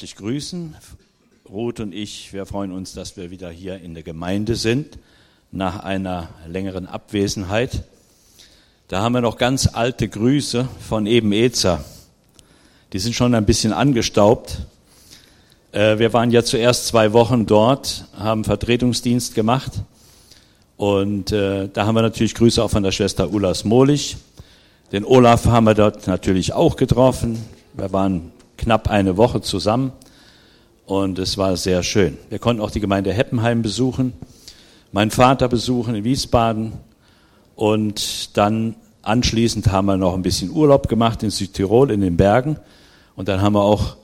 herzlich grüßen. Ruth und ich, wir freuen uns, dass wir wieder hier in der Gemeinde sind, nach einer längeren Abwesenheit. Da haben wir noch ganz alte Grüße von eben Ezer. Die sind schon ein bisschen angestaubt. Äh, wir waren ja zuerst zwei Wochen dort, haben Vertretungsdienst gemacht. Und äh, da haben wir natürlich Grüße auch von der Schwester Ulla Smolich. Den Olaf haben wir dort natürlich auch getroffen. Wir waren knapp eine Woche zusammen und es war sehr schön. Wir konnten auch die Gemeinde Heppenheim besuchen, meinen Vater besuchen in Wiesbaden und dann anschließend haben wir noch ein bisschen Urlaub gemacht in Südtirol in den Bergen und dann haben wir auch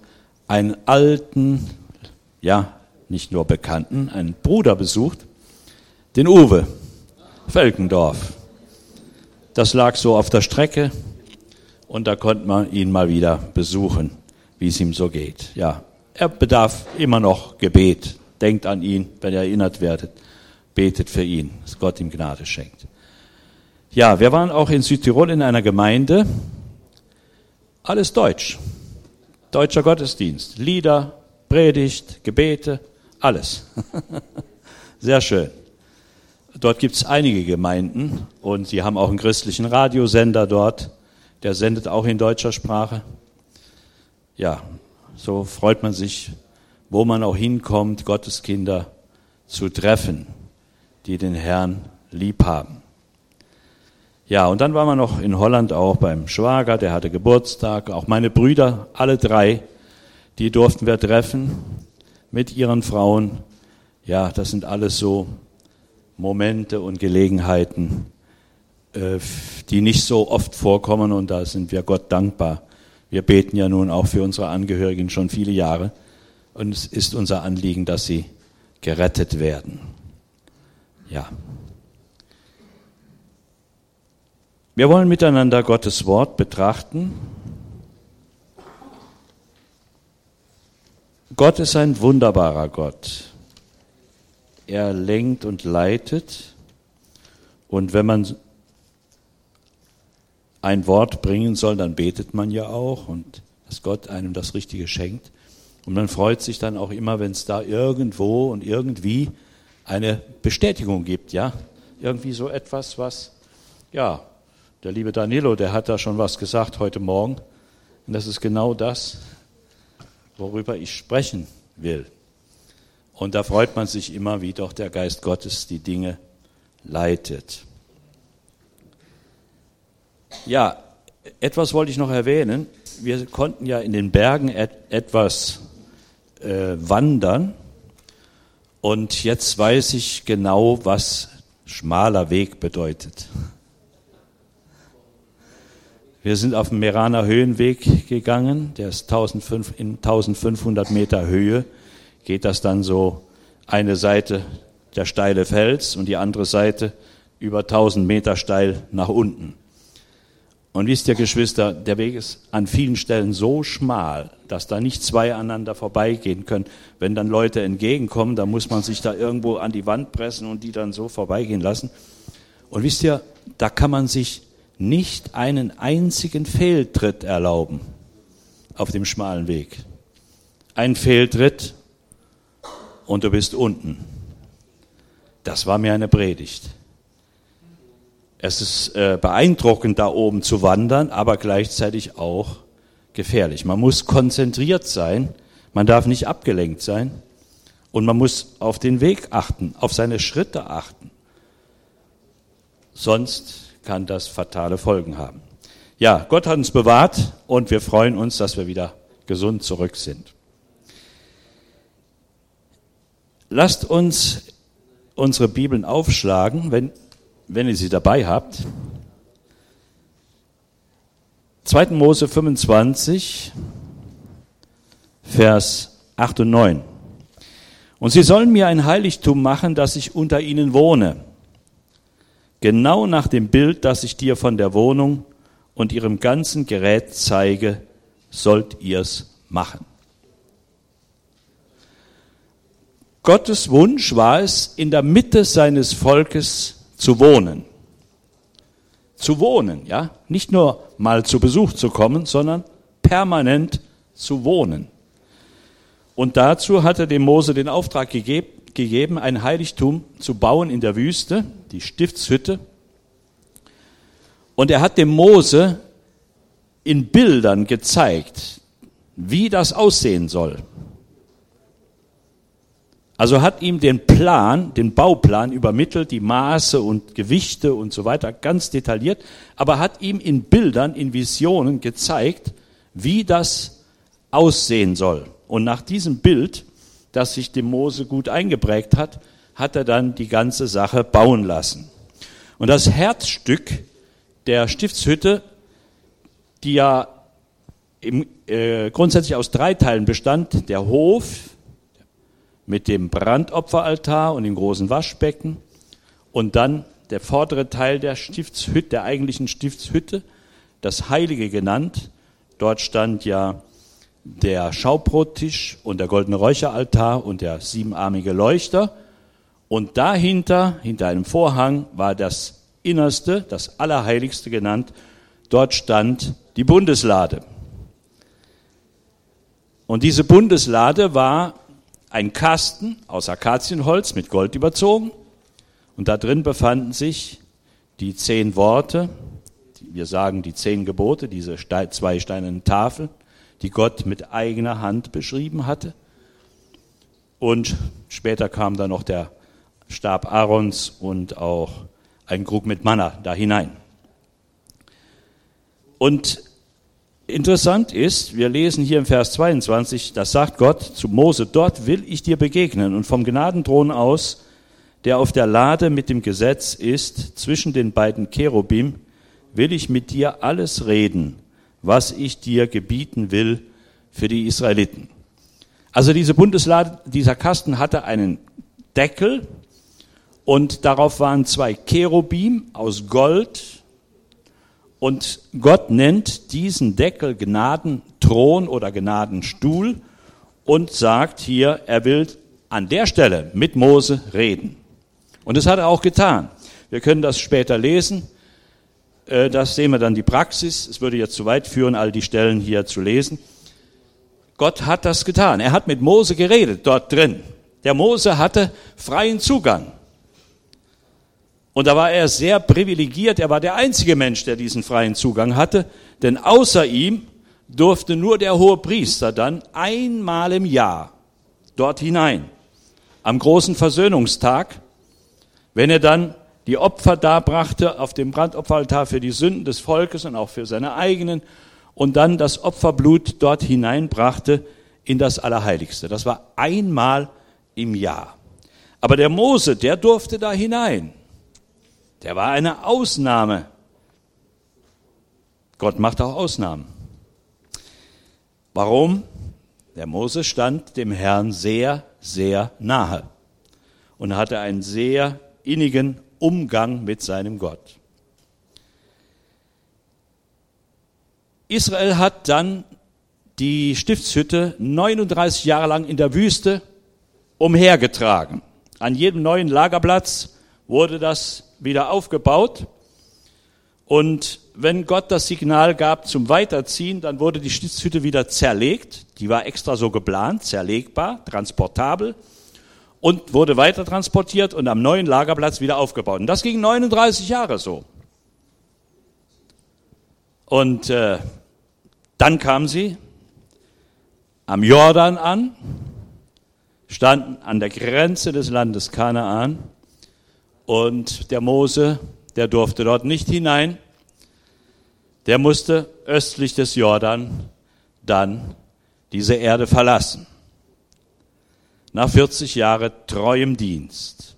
einen alten, ja, nicht nur Bekannten, einen Bruder besucht, den Uwe Felkendorf. Das lag so auf der Strecke und da konnte man ihn mal wieder besuchen wie es ihm so geht. Ja, er bedarf immer noch Gebet. Denkt an ihn, wenn ihr erinnert werdet. Betet für ihn, dass Gott ihm Gnade schenkt. Ja, wir waren auch in Südtirol in einer Gemeinde. Alles Deutsch. Deutscher Gottesdienst. Lieder, Predigt, Gebete, alles. Sehr schön. Dort gibt es einige Gemeinden und sie haben auch einen christlichen Radiosender dort. Der sendet auch in deutscher Sprache ja, so freut man sich, wo man auch hinkommt, Gottes Kinder zu treffen, die den Herrn lieb haben. Ja, und dann waren wir noch in Holland auch beim Schwager, der hatte Geburtstag. Auch meine Brüder, alle drei, die durften wir treffen mit ihren Frauen. Ja, das sind alles so Momente und Gelegenheiten, äh, die nicht so oft vorkommen und da sind wir Gott dankbar, wir beten ja nun auch für unsere Angehörigen schon viele Jahre und es ist unser Anliegen, dass sie gerettet werden. Ja. Wir wollen miteinander Gottes Wort betrachten. Gott ist ein wunderbarer Gott. Er lenkt und leitet. Und wenn man ein Wort bringen soll, dann betet man ja auch und dass Gott einem das Richtige schenkt. Und man freut sich dann auch immer, wenn es da irgendwo und irgendwie eine Bestätigung gibt, ja. Irgendwie so etwas, was, ja, der liebe Danilo, der hat da schon was gesagt heute Morgen. Und das ist genau das, worüber ich sprechen will. Und da freut man sich immer, wie doch der Geist Gottes die Dinge leitet. Ja, etwas wollte ich noch erwähnen. Wir konnten ja in den Bergen et etwas äh, wandern. Und jetzt weiß ich genau, was schmaler Weg bedeutet. Wir sind auf dem Meraner Höhenweg gegangen, der ist 1500, in 1500 Meter Höhe, geht das dann so eine Seite der steile Fels und die andere Seite über 1000 Meter steil nach unten. Und wisst ihr, Geschwister, der Weg ist an vielen Stellen so schmal, dass da nicht zwei aneinander vorbeigehen können. Wenn dann Leute entgegenkommen, dann muss man sich da irgendwo an die Wand pressen und die dann so vorbeigehen lassen. Und wisst ihr, da kann man sich nicht einen einzigen Fehltritt erlauben auf dem schmalen Weg. Ein Fehltritt und du bist unten. Das war mir eine Predigt. Es ist äh, beeindruckend, da oben zu wandern, aber gleichzeitig auch gefährlich. Man muss konzentriert sein, man darf nicht abgelenkt sein und man muss auf den Weg achten, auf seine Schritte achten. Sonst kann das fatale Folgen haben. Ja, Gott hat uns bewahrt und wir freuen uns, dass wir wieder gesund zurück sind. Lasst uns unsere Bibeln aufschlagen, wenn wenn ihr sie dabei habt. 2. Mose 25, Vers 8 und 9. Und sie sollen mir ein Heiligtum machen, dass ich unter ihnen wohne. Genau nach dem Bild, das ich dir von der Wohnung und ihrem ganzen Gerät zeige, sollt ihr's machen. Gottes Wunsch war es, in der Mitte seines Volkes zu wohnen. Zu wohnen, ja? Nicht nur mal zu Besuch zu kommen, sondern permanent zu wohnen. Und dazu hatte dem Mose den Auftrag gegeben, ein Heiligtum zu bauen in der Wüste, die Stiftshütte. Und er hat dem Mose in Bildern gezeigt, wie das aussehen soll. Also hat ihm den Plan, den Bauplan übermittelt, die Maße und Gewichte und so weiter, ganz detailliert, aber hat ihm in Bildern, in Visionen gezeigt, wie das aussehen soll. Und nach diesem Bild, das sich dem Mose gut eingeprägt hat, hat er dann die ganze Sache bauen lassen. Und das Herzstück der Stiftshütte, die ja im, äh, grundsätzlich aus drei Teilen bestand, der Hof, mit dem Brandopferaltar und dem großen Waschbecken und dann der vordere Teil der Stiftshütte, der eigentlichen Stiftshütte, das Heilige genannt. Dort stand ja der Schaubrottisch und der goldene Räucheraltar und der siebenarmige Leuchter. Und dahinter, hinter einem Vorhang, war das Innerste, das Allerheiligste genannt. Dort stand die Bundeslade. Und diese Bundeslade war ein Kasten aus Akazienholz mit Gold überzogen und da drin befanden sich die zehn Worte, wir sagen die zehn Gebote, diese zwei steinernen Tafeln, die Gott mit eigener Hand beschrieben hatte. Und später kam dann noch der Stab Aarons und auch ein Krug mit Manna da hinein. Und Interessant ist, wir lesen hier im Vers 22, das sagt Gott zu Mose, dort will ich dir begegnen und vom Gnadenthron aus, der auf der Lade mit dem Gesetz ist, zwischen den beiden Cherubim, will ich mit dir alles reden, was ich dir gebieten will für die Israeliten. Also diese Bundeslade, dieser Kasten hatte einen Deckel und darauf waren zwei Cherubim aus Gold und Gott nennt diesen Deckel Gnadenthron oder Gnadenstuhl und sagt hier, er will an der Stelle mit Mose reden. Und das hat er auch getan. Wir können das später lesen. Äh, das sehen wir dann die Praxis. Es würde jetzt zu weit führen, all die Stellen hier zu lesen. Gott hat das getan. Er hat mit Mose geredet dort drin. Der Mose hatte freien Zugang. Und da war er sehr privilegiert. Er war der einzige Mensch, der diesen freien Zugang hatte. Denn außer ihm durfte nur der hohe Priester dann einmal im Jahr dort hinein. Am großen Versöhnungstag, wenn er dann die Opfer darbrachte auf dem Brandopferaltar für die Sünden des Volkes und auch für seine eigenen und dann das Opferblut dort hineinbrachte in das Allerheiligste. Das war einmal im Jahr. Aber der Mose, der durfte da hinein. Der war eine Ausnahme. Gott macht auch Ausnahmen. Warum? Der Mose stand dem Herrn sehr, sehr nahe und hatte einen sehr innigen Umgang mit seinem Gott. Israel hat dann die Stiftshütte 39 Jahre lang in der Wüste umhergetragen. An jedem neuen Lagerplatz wurde das wieder aufgebaut. Und wenn Gott das Signal gab zum Weiterziehen, dann wurde die Stiftshütte wieder zerlegt. Die war extra so geplant, zerlegbar, transportabel und wurde weiter transportiert und am neuen Lagerplatz wieder aufgebaut. Und das ging 39 Jahre so. Und äh, dann kam sie am Jordan an, standen an der Grenze des Landes Kanaan und der Mose, der durfte dort nicht hinein. Der musste östlich des Jordan dann diese Erde verlassen. Nach 40 Jahren treuem Dienst.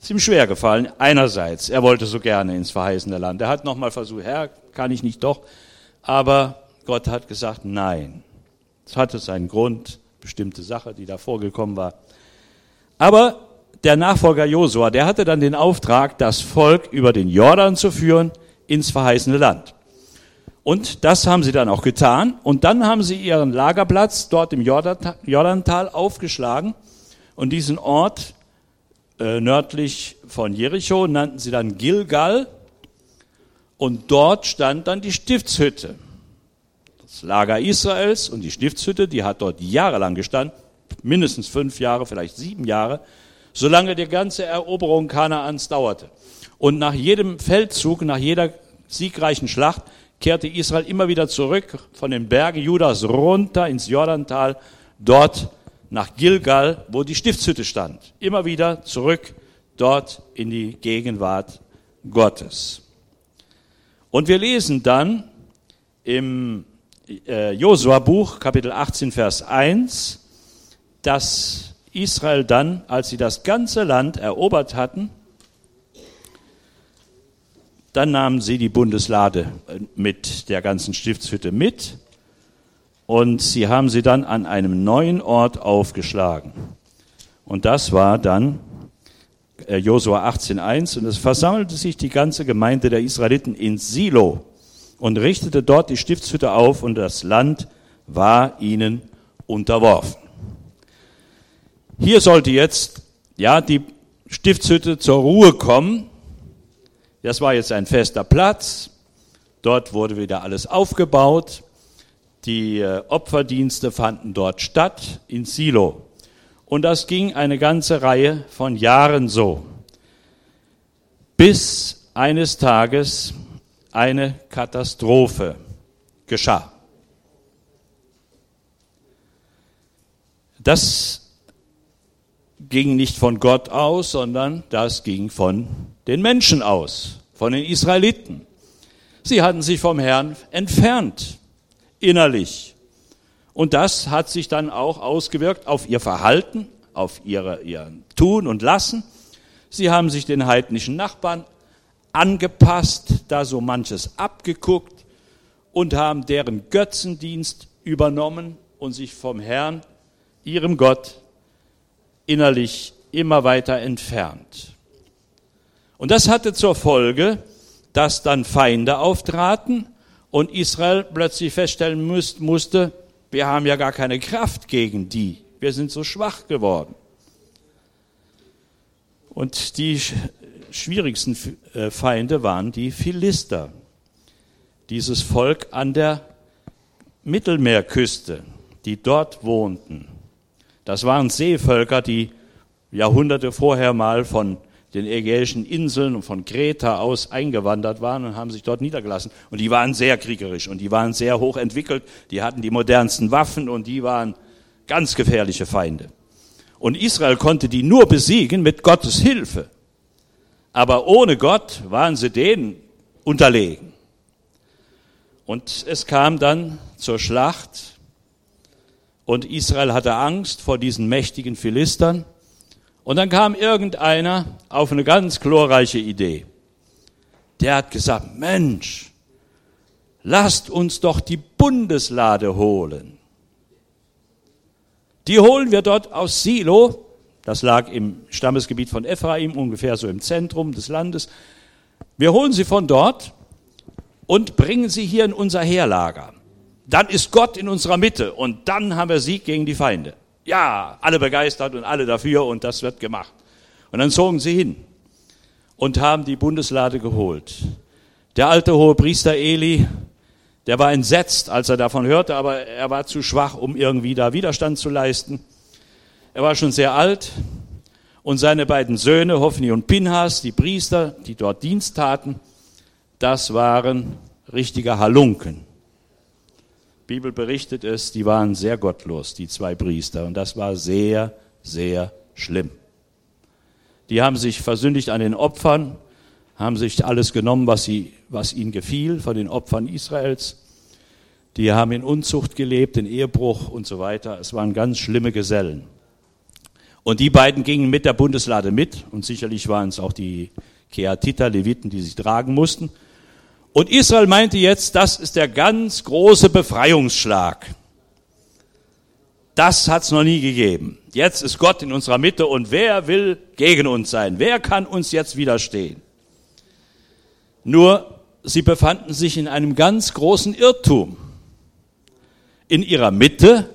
Ist ihm schwer gefallen. Einerseits, er wollte so gerne ins verheißene Land. Er hat nochmal versucht, Herr, kann ich nicht doch. Aber Gott hat gesagt, nein. Es hatte seinen Grund, bestimmte Sache, die da vorgekommen war. Aber der Nachfolger Josua, der hatte dann den Auftrag, das Volk über den Jordan zu führen ins verheißene Land. Und das haben sie dann auch getan. Und dann haben sie ihren Lagerplatz dort im Jordantal aufgeschlagen. Und diesen Ort äh, nördlich von Jericho nannten sie dann Gilgal. Und dort stand dann die Stiftshütte. das Lager Israels und die Stiftshütte, die hat dort jahrelang gestanden, mindestens fünf Jahre, vielleicht sieben Jahre, solange die ganze Eroberung Kanaans dauerte. Und nach jedem Feldzug, nach jeder siegreichen Schlacht, kehrte Israel immer wieder zurück von den Bergen Judas runter ins Jordantal, dort nach Gilgal, wo die Stiftshütte stand. Immer wieder zurück dort in die Gegenwart Gottes. Und wir lesen dann im äh, Josua-Buch, Kapitel 18, Vers 1, dass Israel dann, als sie das ganze Land erobert hatten, dann nahmen sie die Bundeslade äh, mit der ganzen Stiftshütte mit und sie haben sie dann an einem neuen Ort aufgeschlagen. Und das war dann äh, Josua 18.1 und es versammelte sich die ganze Gemeinde der Israeliten in Silo und richtete dort die Stiftshütte auf und das Land war ihnen unterworfen. Hier sollte jetzt ja die Stiftshütte zur Ruhe kommen. Das war jetzt ein fester Platz. Dort wurde wieder alles aufgebaut. Die äh, Opferdienste fanden dort statt in Silo. Und das ging eine ganze Reihe von Jahren so, bis eines Tages eine Katastrophe geschah. Das ging nicht von Gott aus, sondern das ging von den Menschen aus, von den Israeliten. Sie hatten sich vom Herrn entfernt, innerlich. Und das hat sich dann auch ausgewirkt auf ihr Verhalten, auf ihre, ihr Tun und Lassen. Sie haben sich den heidnischen Nachbarn angepasst, da so manches abgeguckt und haben deren Götzendienst übernommen und sich vom Herrn, ihrem Gott, innerlich immer weiter entfernt. Und das hatte zur Folge, dass dann Feinde auftraten und Israel plötzlich feststellen musste, wir haben ja gar keine Kraft gegen die. Wir sind so schwach geworden. Und die schwierigsten äh, Feinde waren die Philister, dieses Volk an der Mittelmeerküste, die dort wohnten. Das waren Seevölker, die Jahrhunderte vorher mal von den ägäischen Inseln und von Kreta aus eingewandert waren und haben sich dort niedergelassen. Und die waren sehr kriegerisch und die waren sehr hoch entwickelt, die hatten die modernsten Waffen und die waren ganz gefährliche Feinde. Und Israel konnte die nur besiegen mit Gottes Hilfe. Aber ohne Gott waren sie denen unterlegen. Und es kam dann zur Schlacht und Israel hatte Angst vor diesen mächtigen Philistern. Und dann kam irgendeiner auf eine ganz glorreiche Idee. Der hat gesagt, Mensch, lasst uns doch die Bundeslade holen. Die holen wir dort aus Silo, das lag im Stammesgebiet von Ephraim, ungefähr so im Zentrum des Landes. Wir holen sie von dort und bringen sie hier in unser Heerlager. Dann ist Gott in unserer Mitte und dann haben wir Sieg gegen die Feinde. Ja, alle begeistert und alle dafür und das wird gemacht. Und dann zogen sie hin und haben die Bundeslade geholt. Der alte hohe Priester Eli, der war entsetzt, als er davon hörte, aber er war zu schwach, um irgendwie da Widerstand zu leisten. Er war schon sehr alt und seine beiden Söhne, Hophni und Pinhas, die Priester, die dort Dienst taten, das waren richtige Halunken. Bibel berichtet es, die waren sehr gottlos, die zwei Priester, und das war sehr, sehr schlimm. Die haben sich versündigt an den Opfern, haben sich alles genommen, was, sie, was ihnen gefiel von den Opfern Israels. Die haben in Unzucht gelebt, in Ehebruch und so weiter. Es waren ganz schlimme Gesellen. Und die beiden gingen mit der Bundeslade mit und sicherlich waren es auch die Keatiter, Leviten, die sich tragen mussten. Und Israel meinte jetzt, das ist der ganz große Befreiungsschlag. Das hat's noch nie gegeben. Jetzt ist Gott in unserer Mitte und wer will gegen uns sein? Wer kann uns jetzt widerstehen? Nur, sie befanden sich in einem ganz großen Irrtum. In ihrer Mitte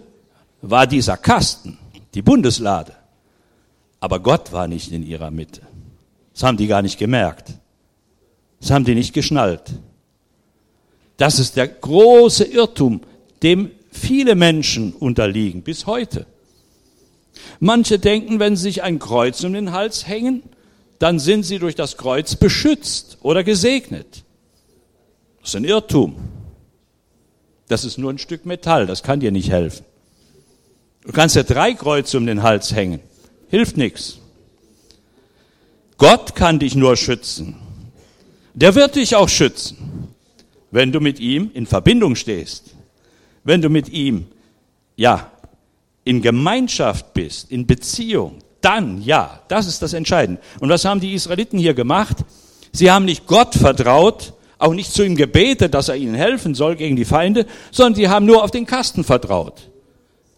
war dieser Kasten, die Bundeslade. Aber Gott war nicht in ihrer Mitte. Das haben die gar nicht gemerkt. Das haben die nicht geschnallt. Das ist der große Irrtum. dem viele Menschen unterliegen, bis heute. Manche denken, wenn sie sich ein Kreuz um den Hals hängen, dann sind sie durch das Kreuz beschützt oder gesegnet. Das ist ein Irrtum. Das ist nur ein Stück Metall, das kann dir nicht helfen. Du kannst ja drei Kreuze um den Hals hängen, hilft nichts. Gott kann dich nur schützen. Der wird dich auch schützen, wenn du mit ihm in Verbindung stehst, wenn du mit ihm, ja, in Gemeinschaft bist, in Beziehung, dann ja, das ist das Entscheidende. Und was haben die Israeliten hier gemacht? Sie haben nicht Gott vertraut, auch nicht zu ihm gebetet, dass er ihnen helfen soll gegen die Feinde, sondern sie haben nur auf den Kasten vertraut.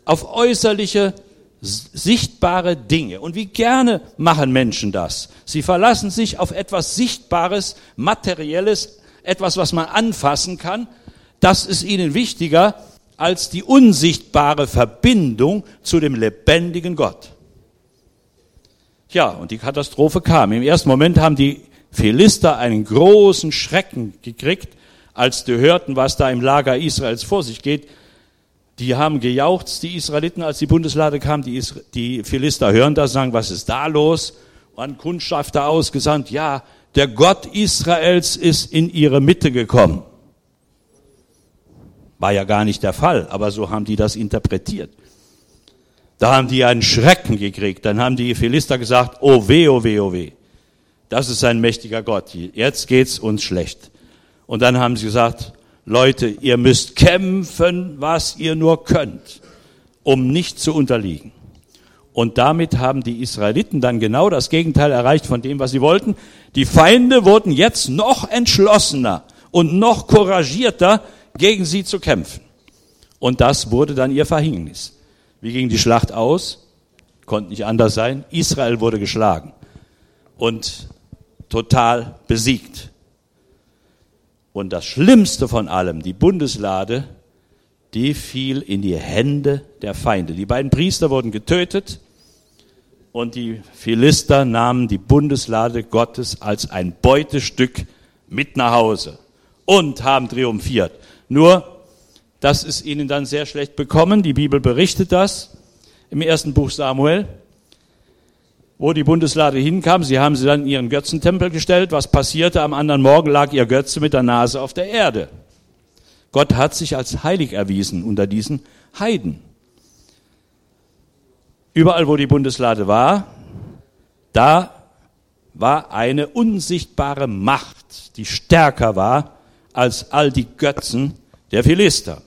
Auf äußerliche, sichtbare Dinge. Und wie gerne machen Menschen das? Sie verlassen sich auf etwas Sichtbares, Materielles, etwas, was man anfassen kann. Das ist ihnen wichtiger als die unsichtbare Verbindung zu dem lebendigen Gott. Ja, und die Katastrophe kam. Im ersten Moment haben die Philister einen großen Schrecken gekriegt, als die hörten, was da im Lager Israels vor sich geht. Die haben gejauchzt, die Israeliten, als die Bundeslade kam. Die, Is die Philister hören das, sagen, was ist da los? Und Kundschafter ausgesandt, ja, der Gott Israels ist in ihre Mitte gekommen. War ja gar nicht der Fall, aber so haben die das interpretiert. Da haben die einen Schrecken gekriegt. Dann haben die Philister gesagt, oh weh, oh weh, oh weh. Das ist ein mächtiger Gott. Jetzt geht's uns schlecht. Und dann haben sie gesagt, Leute, ihr müsst kämpfen, was ihr nur könnt, um nicht zu unterliegen. Und damit haben die Israeliten dann genau das Gegenteil erreicht von dem, was sie wollten. Die Feinde wurden jetzt noch entschlossener und noch couragierter, gegen sie zu kämpfen. Und das wurde dann ihr Verhängnis. Wie ging die Schlacht aus? Konnte nicht anders sein. Israel wurde geschlagen und total besiegt. Und das Schlimmste von allem, die Bundeslade, die fiel in die Hände der Feinde. Die beiden Priester wurden getötet und die Philister nahmen die Bundeslade Gottes als ein Beutestück mit nach Hause und haben triumphiert. Nur das ist ihnen dann sehr schlecht bekommen. Die Bibel berichtet das im ersten Buch Samuel, wo die Bundeslade hinkam. Sie haben sie dann in ihren Götzentempel gestellt. Was passierte? Am anderen Morgen lag ihr Götze mit der Nase auf der Erde. Gott hat sich als heilig erwiesen unter diesen Heiden. Überall, wo die Bundeslade war, da war eine unsichtbare Macht, die stärker war als all die Götzen der Philister.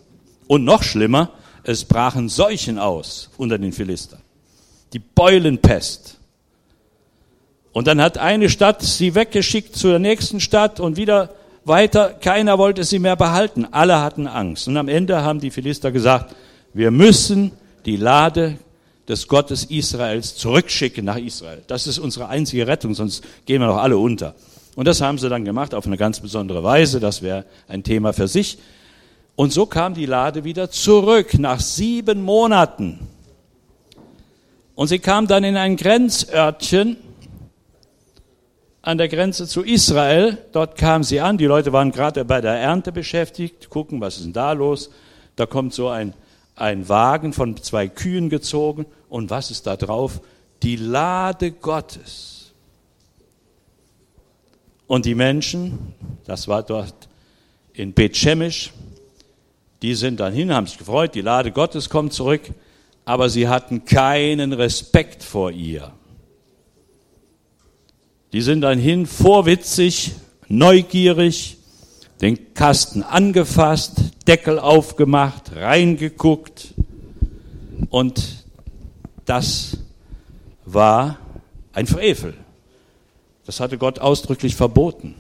Und noch schlimmer, es brachen Seuchen aus unter den Philistern. Die Beulenpest. Und dann hat eine Stadt sie weggeschickt zur nächsten Stadt und wieder weiter. Keiner wollte sie mehr behalten. Alle hatten Angst. Und am Ende haben die Philister gesagt, wir müssen die Lade des Gottes Israels zurückschicken nach Israel. Das ist unsere einzige Rettung, sonst gehen wir doch alle unter. Und das haben sie dann gemacht auf eine ganz besondere Weise. Das wäre ein Thema für sich. Und so kam die Lade wieder zurück nach sieben Monaten. Und sie kam dann in ein Grenzörtchen an der Grenze zu Israel. Dort kam sie an. Die Leute waren gerade bei der Ernte beschäftigt, gucken, was ist denn da los. Da kommt so ein, ein Wagen von zwei Kühen gezogen. Und was ist da drauf? Die Lade Gottes. Und die Menschen, das war dort in Bethshemesh, die sind dann hin, haben sich gefreut, die Lade Gottes kommt zurück, aber sie hatten keinen Respekt vor ihr. Die sind dann hin, vorwitzig, neugierig, den Kasten angefasst, Deckel aufgemacht, reingeguckt. Und das war ein Frevel. Das hatte Gott ausdrücklich verboten.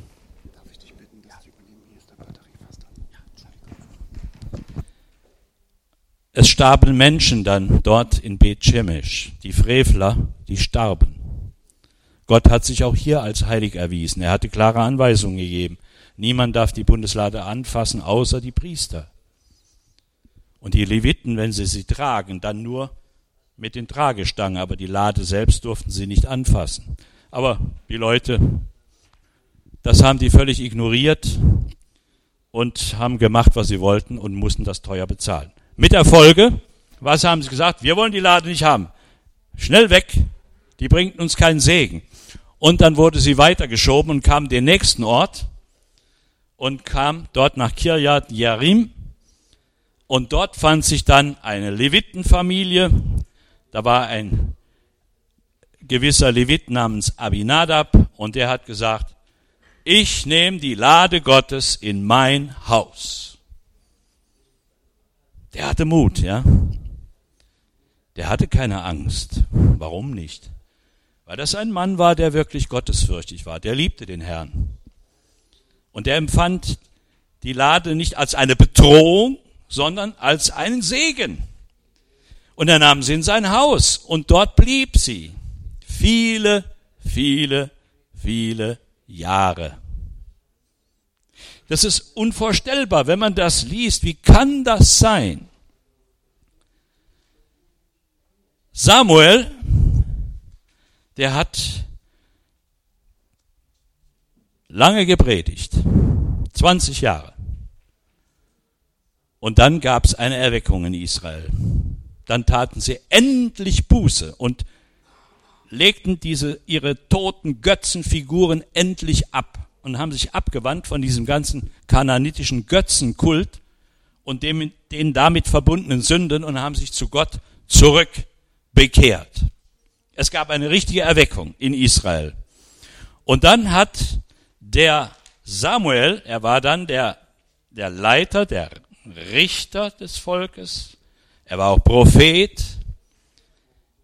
Es starben Menschen dann dort in Bet Shemesh, die Frevler, die starben. Gott hat sich auch hier als heilig erwiesen. Er hatte klare Anweisungen gegeben. Niemand darf die Bundeslade anfassen, außer die Priester. Und die Leviten, wenn sie sie tragen, dann nur mit den Tragestangen, aber die Lade selbst durften sie nicht anfassen. Aber die Leute, das haben die völlig ignoriert und haben gemacht, was sie wollten und mussten das teuer bezahlen. Mit der Folge, was haben sie gesagt? Wir wollen die Lade nicht haben. Schnell weg, die bringt uns keinen Segen. Und dann wurde sie weitergeschoben und kam den nächsten Ort und kam dort nach Kirjat Yarim. Und dort fand sich dann eine Levitenfamilie. Da war ein gewisser Levit namens Abinadab und der hat gesagt, ich nehme die Lade Gottes in mein Haus. Der hatte Mut, ja. Der hatte keine Angst. Warum nicht? Weil das ein Mann war, der wirklich gottesfürchtig war. Der liebte den Herrn. Und der empfand die Lade nicht als eine Bedrohung, sondern als einen Segen. Und er nahm sie in sein Haus und dort blieb sie. Viele, viele, viele Jahre. Das ist unvorstellbar, wenn man das liest. Wie kann das sein? Samuel, der hat lange gepredigt, 20 Jahre. Und dann gab es eine Erweckung in Israel. Dann taten sie endlich Buße und legten diese ihre toten Götzenfiguren endlich ab und haben sich abgewandt von diesem ganzen kananitischen Götzenkult und dem, den damit verbundenen Sünden und haben sich zu Gott zurück bekehrt. Es gab eine richtige Erweckung in Israel. Und dann hat der Samuel, er war dann der, der Leiter, der Richter des Volkes, er war auch Prophet,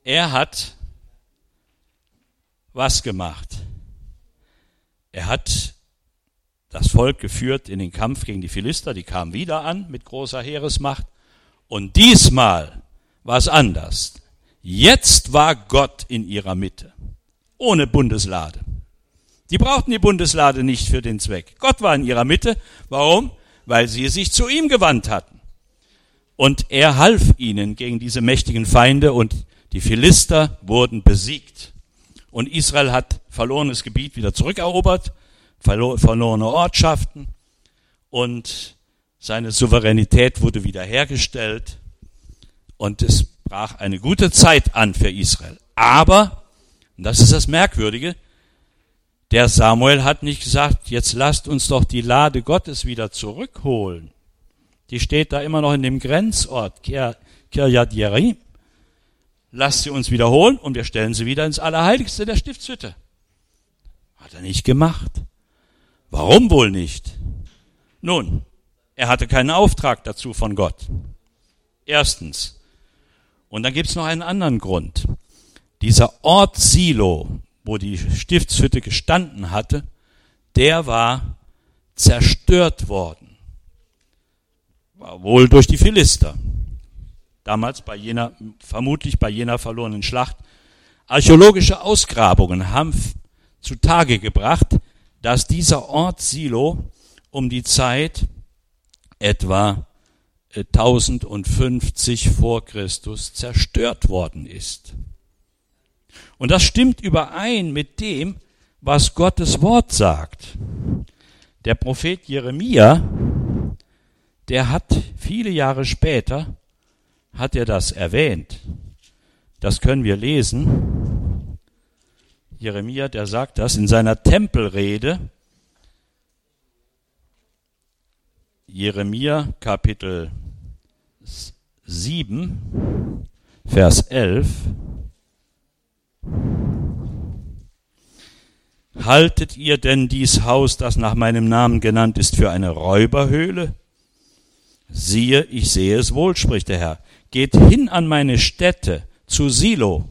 er hat was gemacht? Er hat das Volk geführt in den Kampf gegen die Philister, die kamen wieder an mit großer Heeresmacht. Und diesmal war es anders. Jetzt war Gott in ihrer Mitte, ohne Bundeslade. Die brauchten die Bundeslade nicht für den Zweck. Gott war in ihrer Mitte. Warum? Weil sie sich zu ihm gewandt hatten. Und er half ihnen gegen diese mächtigen Feinde und die Philister wurden besiegt. Und Israel hat verlorenes Gebiet wieder zurückerobert, verlorene Ortschaften und seine Souveränität wurde wiederhergestellt. Und es brach eine gute Zeit an für Israel. Aber, und das ist das Merkwürdige, der Samuel hat nicht gesagt, jetzt lasst uns doch die Lade Gottes wieder zurückholen. Die steht da immer noch in dem Grenzort, Kirjat Jerim. Lasst sie uns wiederholen und wir stellen sie wieder ins Allerheiligste der Stiftshütte. Hat er nicht gemacht. Warum wohl nicht? Nun, er hatte keinen Auftrag dazu von Gott. Erstens, und dann gibt's noch einen anderen Grund. Dieser Ort Silo, wo die Stiftshütte gestanden hatte, der war zerstört worden. War wohl durch die Philister. Damals bei jener, vermutlich bei jener verlorenen Schlacht. Archäologische Ausgrabungen haben zutage gebracht, dass dieser Ort Silo um die Zeit etwa 1050 vor Christus zerstört worden ist. Und das stimmt überein mit dem, was Gottes Wort sagt. Der Prophet Jeremia, der hat viele Jahre später, hat er das erwähnt. Das können wir lesen. Jeremia, der sagt das in seiner Tempelrede. Jeremia Kapitel 7, Vers 11. Haltet ihr denn dies Haus, das nach meinem Namen genannt ist, für eine Räuberhöhle? Siehe, ich sehe es wohl, spricht der Herr. Geht hin an meine Stätte, zu Silo,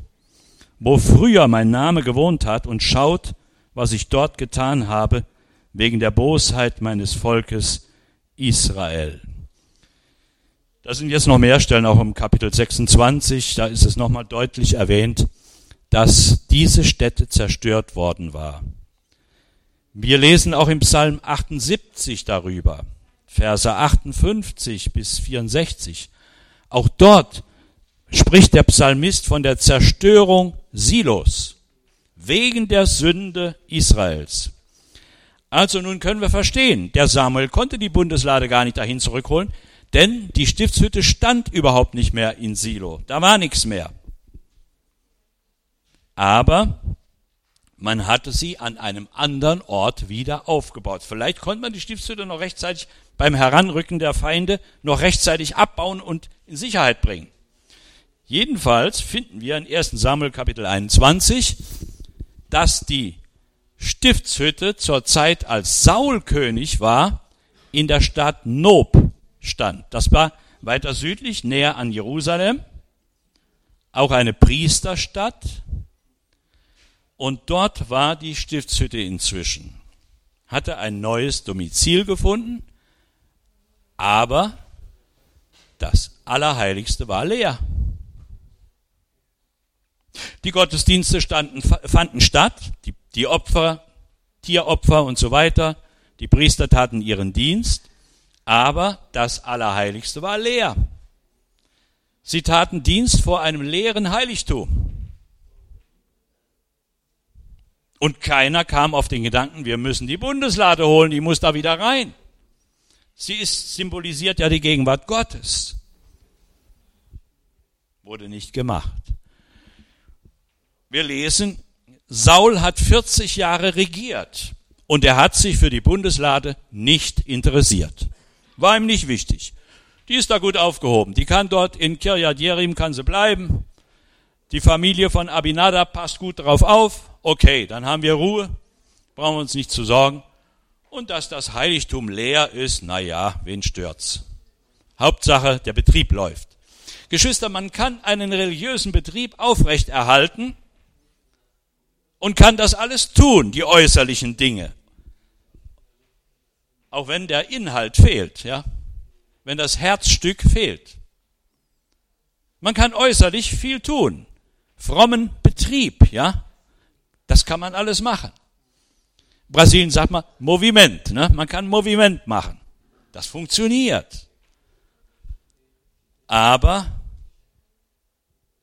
wo früher mein Name gewohnt hat, und schaut, was ich dort getan habe, wegen der Bosheit meines Volkes Israel. Da sind jetzt noch mehr Stellen, auch im Kapitel 26, da ist es nochmal deutlich erwähnt, dass diese Stätte zerstört worden war. Wir lesen auch im Psalm 78 darüber, Verse 58 bis 64. Auch dort spricht der Psalmist von der Zerstörung Silos wegen der Sünde Israels. Also nun können wir verstehen, der Samuel konnte die Bundeslade gar nicht dahin zurückholen, denn die Stiftshütte stand überhaupt nicht mehr in Silo. Da war nichts mehr. Aber man hatte sie an einem anderen Ort wieder aufgebaut. Vielleicht konnte man die Stiftshütte noch rechtzeitig beim Heranrücken der Feinde noch rechtzeitig abbauen und in Sicherheit bringen. Jedenfalls finden wir in 1 Samuel Kapitel 21, dass die Stiftshütte zur Zeit, als Saul König war, in der Stadt Nob stand. Das war weiter südlich, näher an Jerusalem, auch eine Priesterstadt. Und dort war die Stiftshütte inzwischen. Hatte ein neues Domizil gefunden, aber das Allerheiligste war leer. Die Gottesdienste standen, fanden statt, die, die Opfer, Tieropfer und so weiter. Die Priester taten ihren Dienst, aber das Allerheiligste war leer. Sie taten Dienst vor einem leeren Heiligtum. Und keiner kam auf den Gedanken, wir müssen die Bundeslade holen, die muss da wieder rein. Sie ist, symbolisiert ja die Gegenwart Gottes. Wurde nicht gemacht. Wir lesen, Saul hat 40 Jahre regiert und er hat sich für die Bundeslade nicht interessiert. War ihm nicht wichtig. Die ist da gut aufgehoben. Die kann dort in Kirjat Jerim kann sie bleiben. Die Familie von Abinadab passt gut darauf auf. Okay, dann haben wir Ruhe. Brauchen wir uns nicht zu sorgen. Und dass das Heiligtum leer ist, na ja, wen stört's? Hauptsache, der Betrieb läuft. Geschwister, man kann einen religiösen Betrieb aufrechterhalten, und kann das alles tun, die äußerlichen Dinge. Auch wenn der Inhalt fehlt, ja. Wenn das Herzstück fehlt. Man kann äußerlich viel tun. Frommen Betrieb, ja. Das kann man alles machen. Brasilien sagt man Moviment, ne? Man kann Moviment machen. Das funktioniert. Aber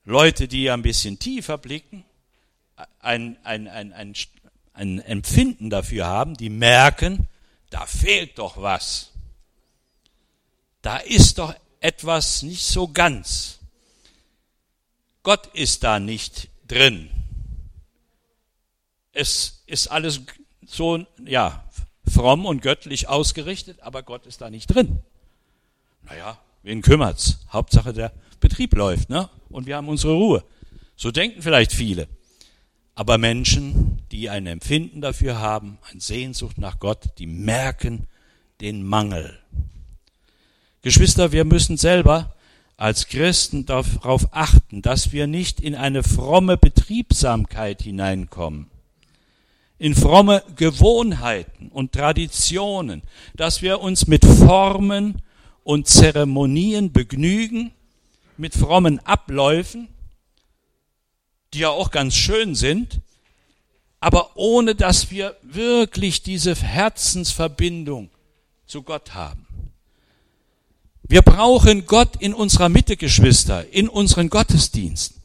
Leute, die ein bisschen tiefer blicken, ein, ein, ein, ein, ein Empfinden dafür haben, die merken, da fehlt doch was. Da ist doch etwas nicht so ganz. Gott ist da nicht drin. Es ist alles so, ja, fromm und göttlich ausgerichtet, aber Gott ist da nicht drin. Naja, wen kümmert's? Hauptsache der Betrieb läuft, ne? Und wir haben unsere Ruhe. So denken vielleicht viele. Aber Menschen, die ein Empfinden dafür haben, eine Sehnsucht nach Gott, die merken den Mangel. Geschwister, wir müssen selber als Christen darauf achten, dass wir nicht in eine fromme Betriebsamkeit hineinkommen, in fromme Gewohnheiten und Traditionen, dass wir uns mit Formen und Zeremonien begnügen, mit frommen Abläufen, die ja auch ganz schön sind, aber ohne dass wir wirklich diese Herzensverbindung zu Gott haben. Wir brauchen Gott in unserer Mitte, Geschwister, in unseren Gottesdiensten.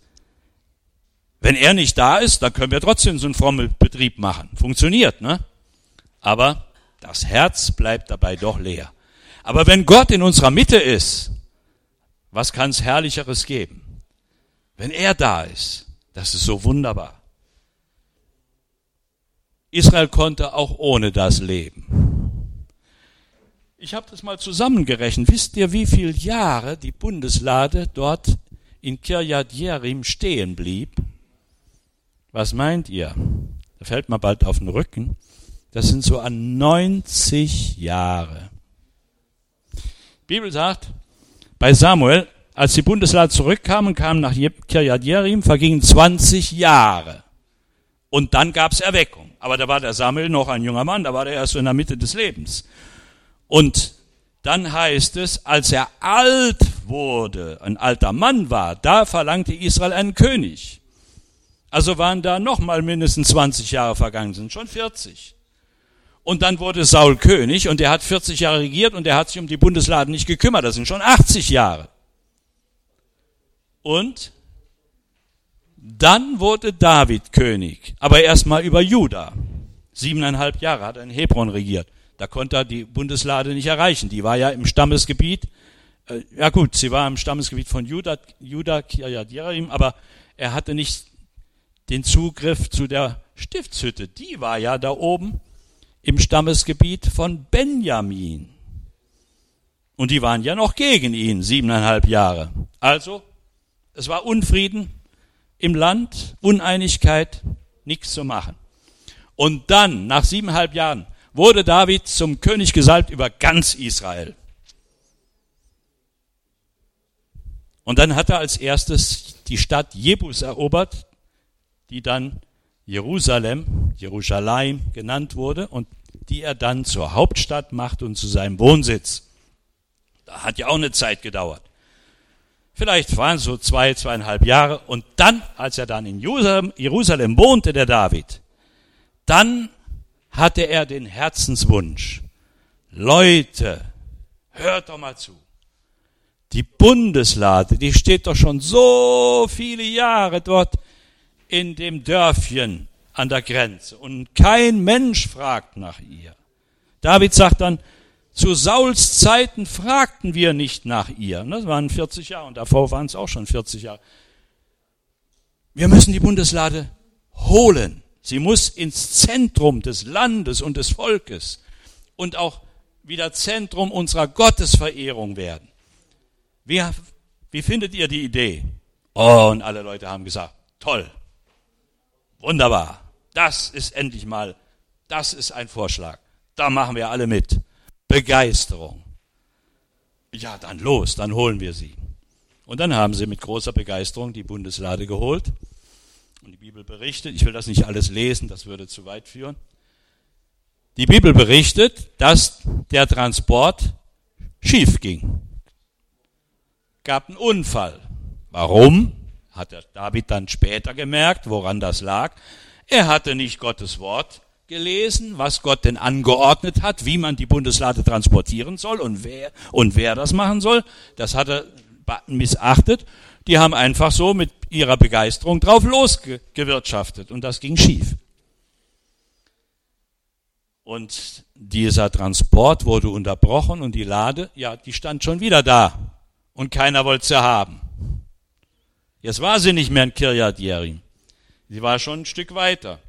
Wenn er nicht da ist, dann können wir trotzdem so einen frommen Betrieb machen. Funktioniert, ne? Aber das Herz bleibt dabei doch leer. Aber wenn Gott in unserer Mitte ist, was kann es Herrlicheres geben? Wenn er da ist, das ist so wunderbar. Israel konnte auch ohne das leben. Ich habe das mal zusammengerechnet. Wisst ihr, wie viele Jahre die Bundeslade dort in Kirjat Jerim stehen blieb? Was meint ihr? Da fällt man bald auf den Rücken. Das sind so an 90 Jahre. Die Bibel sagt, bei Samuel als die Bundeslade zurückkamen, kamen nach Kirjat Jerim, vergingen 20 Jahre. Und dann gab's Erweckung. Aber da war der Samuel noch ein junger Mann, da war der erst so in der Mitte des Lebens. Und dann heißt es, als er alt wurde, ein alter Mann war, da verlangte Israel einen König. Also waren da nochmal mindestens 20 Jahre vergangen, sind schon 40. Und dann wurde Saul König und er hat 40 Jahre regiert und er hat sich um die Bundeslade nicht gekümmert, das sind schon 80 Jahre. Und dann wurde David König, aber erstmal über Juda. Siebeneinhalb Jahre hat er in Hebron regiert. Da konnte er die Bundeslade nicht erreichen. Die war ja im Stammesgebiet. Äh, ja gut, sie war im Stammesgebiet von Judah, Judah Kirjat aber er hatte nicht den Zugriff zu der Stiftshütte. Die war ja da oben im Stammesgebiet von Benjamin. Und die waren ja noch gegen ihn, siebeneinhalb Jahre. Also, es war Unfrieden im Land, Uneinigkeit, nichts zu machen. Und dann, nach siebeneinhalb Jahren, wurde David zum König gesalbt über ganz Israel. Und dann hat er als erstes die Stadt Jebus erobert, die dann Jerusalem, Jerusalem genannt wurde und die er dann zur Hauptstadt macht und zu seinem Wohnsitz. Da hat ja auch eine Zeit gedauert. Vielleicht waren es so zwei, zweieinhalb Jahre. Und dann, als er dann in Jerusalem wohnte, der David, dann hatte er den Herzenswunsch. Leute, hört doch mal zu. Die Bundeslade, die steht doch schon so viele Jahre dort in dem Dörfchen an der Grenze und kein Mensch fragt nach ihr. David sagt dann, zu Sauls Zeiten fragten wir nicht nach ihr. Das waren 40 Jahre und davor waren es auch schon 40 Jahre. Wir müssen die Bundeslade holen. Sie muss ins Zentrum des Landes und des Volkes und auch wieder Zentrum unserer Gottesverehrung werden. Wie, wie findet ihr die Idee? Oh, und alle Leute haben gesagt, toll, wunderbar, das ist endlich mal, das ist ein Vorschlag. Da machen wir alle mit. Begeisterung. Ja, dann los, dann holen wir sie. Und dann haben sie mit großer Begeisterung die Bundeslade geholt. Und die Bibel berichtet, ich will das nicht alles lesen, das würde zu weit führen. Die Bibel berichtet, dass der Transport schief ging. Gab einen Unfall. Warum? Hat der David dann später gemerkt, woran das lag. Er hatte nicht Gottes Wort gelesen, was Gott denn angeordnet hat, wie man die Bundeslade transportieren soll und wer, und wer das machen soll. Das hat er missachtet. Die haben einfach so mit ihrer Begeisterung drauf losgewirtschaftet und das ging schief. Und dieser Transport wurde unterbrochen und die Lade, ja, die stand schon wieder da und keiner wollte sie haben. Jetzt war sie nicht mehr in Kirjat Jerim. Sie war schon ein Stück weiter.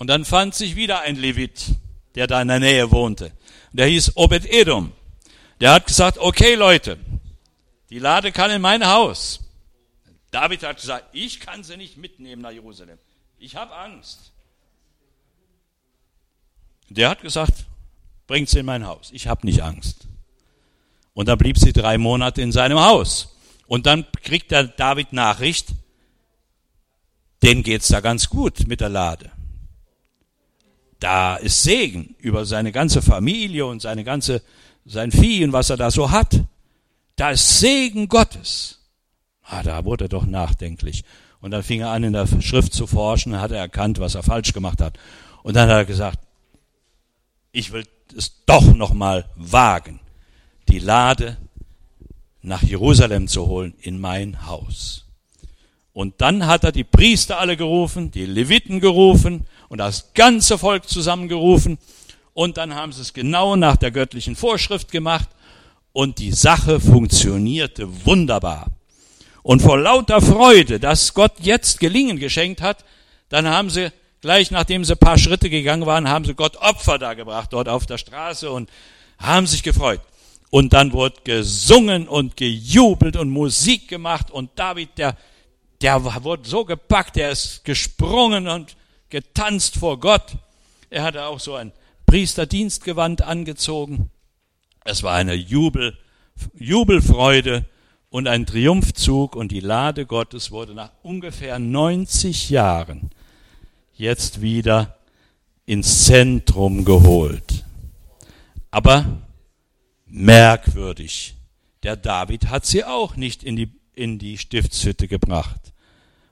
Und dann fand sich wieder ein Levit, der da in der Nähe wohnte. Der hieß Obed Edom. Der hat gesagt, okay Leute, die Lade kann in mein Haus. David hat gesagt, ich kann sie nicht mitnehmen nach Jerusalem. Ich habe Angst. Der hat gesagt, bringt sie in mein Haus. Ich habe nicht Angst. Und dann blieb sie drei Monate in seinem Haus. Und dann kriegt der David Nachricht, denen geht's da ganz gut mit der Lade da ist Segen über seine ganze Familie und seine ganze, sein Vieh und was er da so hat. Da ist Segen Gottes. Ah, da wurde er doch nachdenklich. Und dann fing er an, in der Schrift zu forschen, hat er erkannt, was er falsch gemacht hat. Und dann hat er gesagt, ich will es doch nochmal wagen, die Lade nach Jerusalem zu holen, in mein Haus. Und dann hat er die Priester alle gerufen, die Leviten gerufen und das ganze Volk zusammengerufen. Und dann haben sie es genau nach der göttlichen Vorschrift gemacht. Und die Sache funktionierte wunderbar. Und vor lauter Freude, dass Gott jetzt Gelingen geschenkt hat, dann haben sie gleich nachdem sie ein paar Schritte gegangen waren, haben sie Gott Opfer da gebracht, dort auf der Straße und haben sich gefreut. Und dann wurde gesungen und gejubelt und Musik gemacht und David, der, der wurde so gepackt, der ist gesprungen und getanzt vor Gott. Er hatte auch so ein Priesterdienstgewand angezogen. Es war eine Jubel, Jubelfreude und ein Triumphzug und die Lade Gottes wurde nach ungefähr 90 Jahren jetzt wieder ins Zentrum geholt. Aber merkwürdig, der David hat sie auch nicht in die, in die Stiftshütte gebracht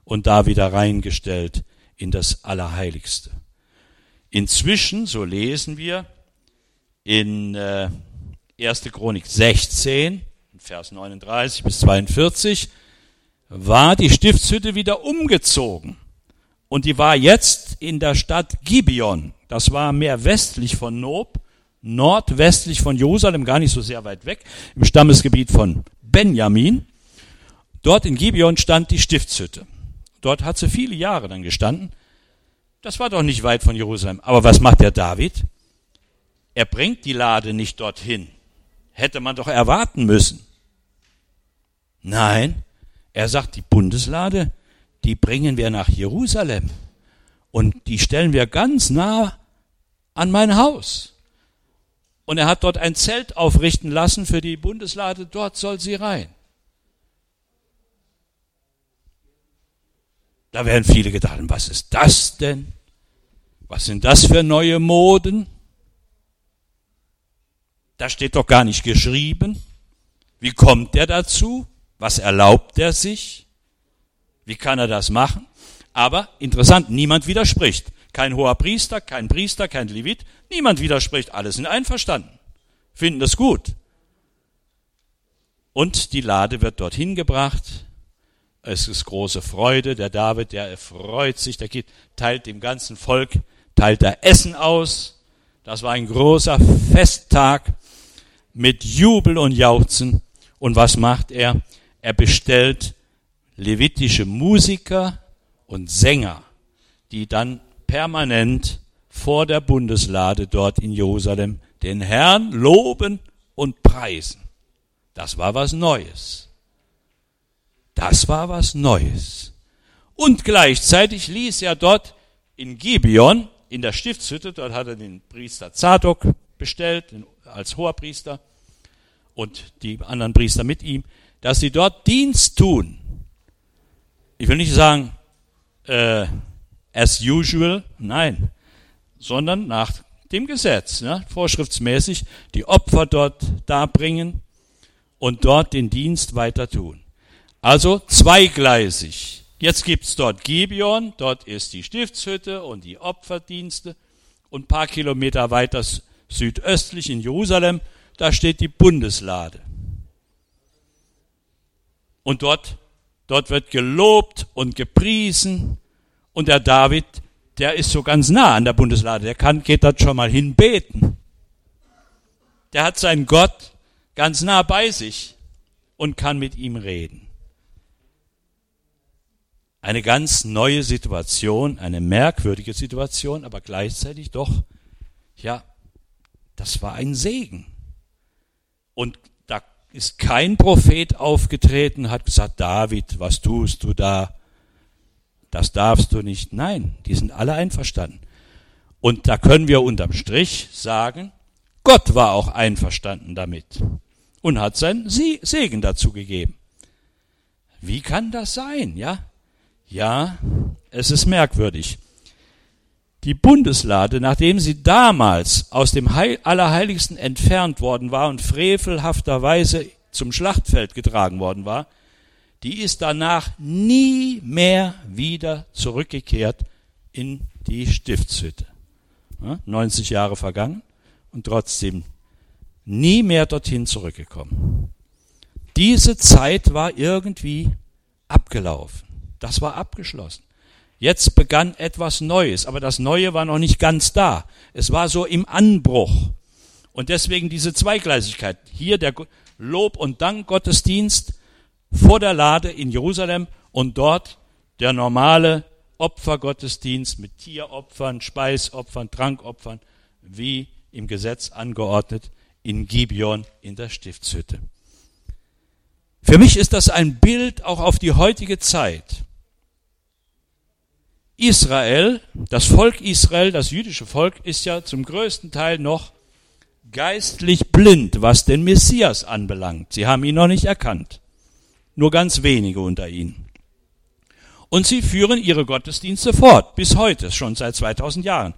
und da wieder reingestellt in das Allerheiligste. Inzwischen, so lesen wir in äh, 1. Chronik 16, Vers 39 bis 42, war die Stiftshütte wieder umgezogen Und die war jetzt in der Stadt Gibeon. Das war mehr westlich von Nob, nordwestlich von Jerusalem, gar nicht so sehr weit weg, im Stammesgebiet von Benjamin. Dort in Gibeon stand die Stiftshütte. Dort hat sie viele Jahre dann gestanden. Das war doch nicht weit von Jerusalem. Aber was macht der David? Er bringt die Lade nicht dorthin. Hätte man doch erwarten müssen. Nein, er sagt, die Bundeslade, die bringen wir nach Jerusalem. Und die stellen wir ganz nah an mein Haus. Und er hat dort ein Zelt aufrichten lassen für die Bundeslade, dort soll sie rein. Da werden viele gedacht, was ist das denn? Was sind das für neue Moden? Da steht doch gar nicht geschrieben. Wie kommt er dazu? Was erlaubt er sich? Wie kann er das machen? Aber interessant, niemand widerspricht. Kein hoher Priester, kein Priester, kein Levit, niemand widerspricht. Alle sind einverstanden, finden das gut. Und die Lade wird dorthin gebracht. Es ist große Freude. Der David, der freut sich, der geht, teilt dem ganzen Volk, teilt er Essen aus. Das war ein großer Festtag mit Jubel und Jauchzen. Und was macht er? Er bestellt levitische Musiker und Sänger, die dann permanent vor der Bundeslade dort in Jerusalem den Herrn loben und preisen. Das war was Neues. Das war was Neues. Und gleichzeitig ließ er dort in Gibeon, in der Stiftshütte, dort hat er den Priester Zadok bestellt, als hoher Priester, und die anderen Priester mit ihm, dass sie dort Dienst tun. Ich will nicht sagen, äh, as usual, nein, sondern nach dem Gesetz, ne, vorschriftsmäßig die Opfer dort darbringen und dort den Dienst weiter tun. Also zweigleisig. Jetzt gibt's dort Gibeon, dort ist die Stiftshütte und die Opferdienste und ein paar Kilometer weiter südöstlich in Jerusalem, da steht die Bundeslade. Und dort, dort wird gelobt und gepriesen. Und der David, der ist so ganz nah an der Bundeslade. Der kann, geht dort schon mal hinbeten. Der hat seinen Gott ganz nah bei sich und kann mit ihm reden. Eine ganz neue Situation, eine merkwürdige Situation, aber gleichzeitig doch, ja, das war ein Segen. Und ist kein Prophet aufgetreten, hat gesagt, David, was tust du da? Das darfst du nicht. Nein, die sind alle einverstanden. Und da können wir unterm Strich sagen, Gott war auch einverstanden damit und hat seinen Segen dazu gegeben. Wie kann das sein, ja? Ja, es ist merkwürdig. Die Bundeslade, nachdem sie damals aus dem Allerheiligsten entfernt worden war und frevelhafterweise zum Schlachtfeld getragen worden war, die ist danach nie mehr wieder zurückgekehrt in die Stiftshütte. 90 Jahre vergangen und trotzdem nie mehr dorthin zurückgekommen. Diese Zeit war irgendwie abgelaufen. Das war abgeschlossen. Jetzt begann etwas Neues, aber das Neue war noch nicht ganz da. Es war so im Anbruch. Und deswegen diese Zweigleisigkeit. Hier der Lob- und Dankgottesdienst vor der Lade in Jerusalem und dort der normale Opfergottesdienst mit Tieropfern, Speisopfern, Trankopfern, wie im Gesetz angeordnet in Gibeon in der Stiftshütte. Für mich ist das ein Bild auch auf die heutige Zeit. Israel, das Volk Israel, das jüdische Volk, ist ja zum größten Teil noch geistlich blind, was den Messias anbelangt. Sie haben ihn noch nicht erkannt. Nur ganz wenige unter ihnen. Und sie führen ihre Gottesdienste fort, bis heute, schon seit 2000 Jahren.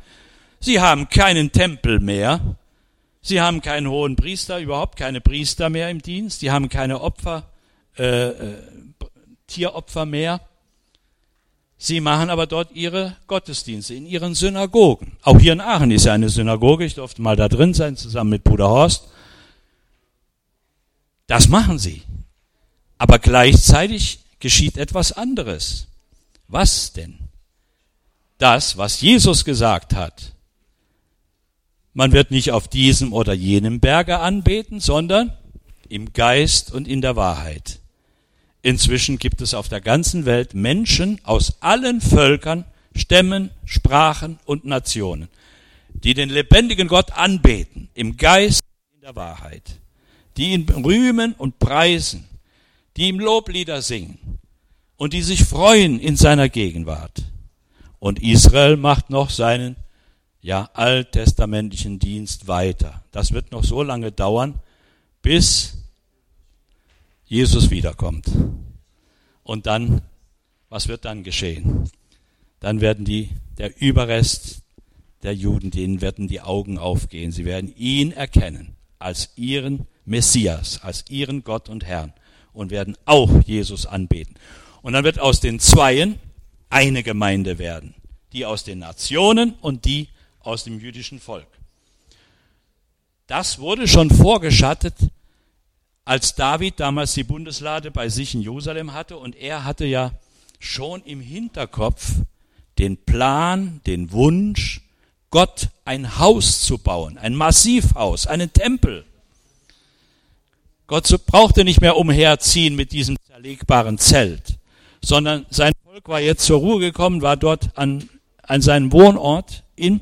Sie haben keinen Tempel mehr. Sie haben keinen hohen Priester, überhaupt keine Priester mehr im Dienst. Sie haben keine Opfer, äh, äh, Tieropfer mehr. Sie machen aber dort ihre Gottesdienste in ihren Synagogen. Auch hier in Aachen ist ja eine Synagoge. Ich durfte mal da drin sein, zusammen mit Bruder Horst. Das machen sie. Aber gleichzeitig geschieht etwas anderes. Was denn? das, was Jesus gesagt hat. Man wird nicht auf diesem oder jenem Berge anbeten, sondern im Geist und in der Wahrheit. Inzwischen gibt es auf der ganzen Welt Menschen aus allen Völkern, Stämmen, Sprachen und Nationen, die den lebendigen Gott anbeten, im Geist und in der Wahrheit, die ihn rühmen und preisen, die ihm Loblieder singen und die sich freuen in seiner Gegenwart. Und Israel macht noch seinen ja, alttestamentlichen Dienst weiter. Das wird noch so lange dauern, bis Jesus wiederkommt. Und dann, was wird dann geschehen? Dann werden die, der Überrest der Juden, denen werden die Augen aufgehen. Sie werden ihn erkennen als ihren Messias, als ihren Gott und Herrn und werden auch Jesus anbeten. Und dann wird aus den Zweien eine Gemeinde werden. Die aus den Nationen und die aus dem jüdischen Volk. Das wurde schon vorgeschattet, als David damals die Bundeslade bei sich in Jerusalem hatte und er hatte ja schon im Hinterkopf den Plan, den Wunsch, Gott ein Haus zu bauen, ein Massivhaus, einen Tempel. Gott brauchte nicht mehr umherziehen mit diesem zerlegbaren Zelt, sondern sein Volk war jetzt zur Ruhe gekommen, war dort an, an seinem Wohnort in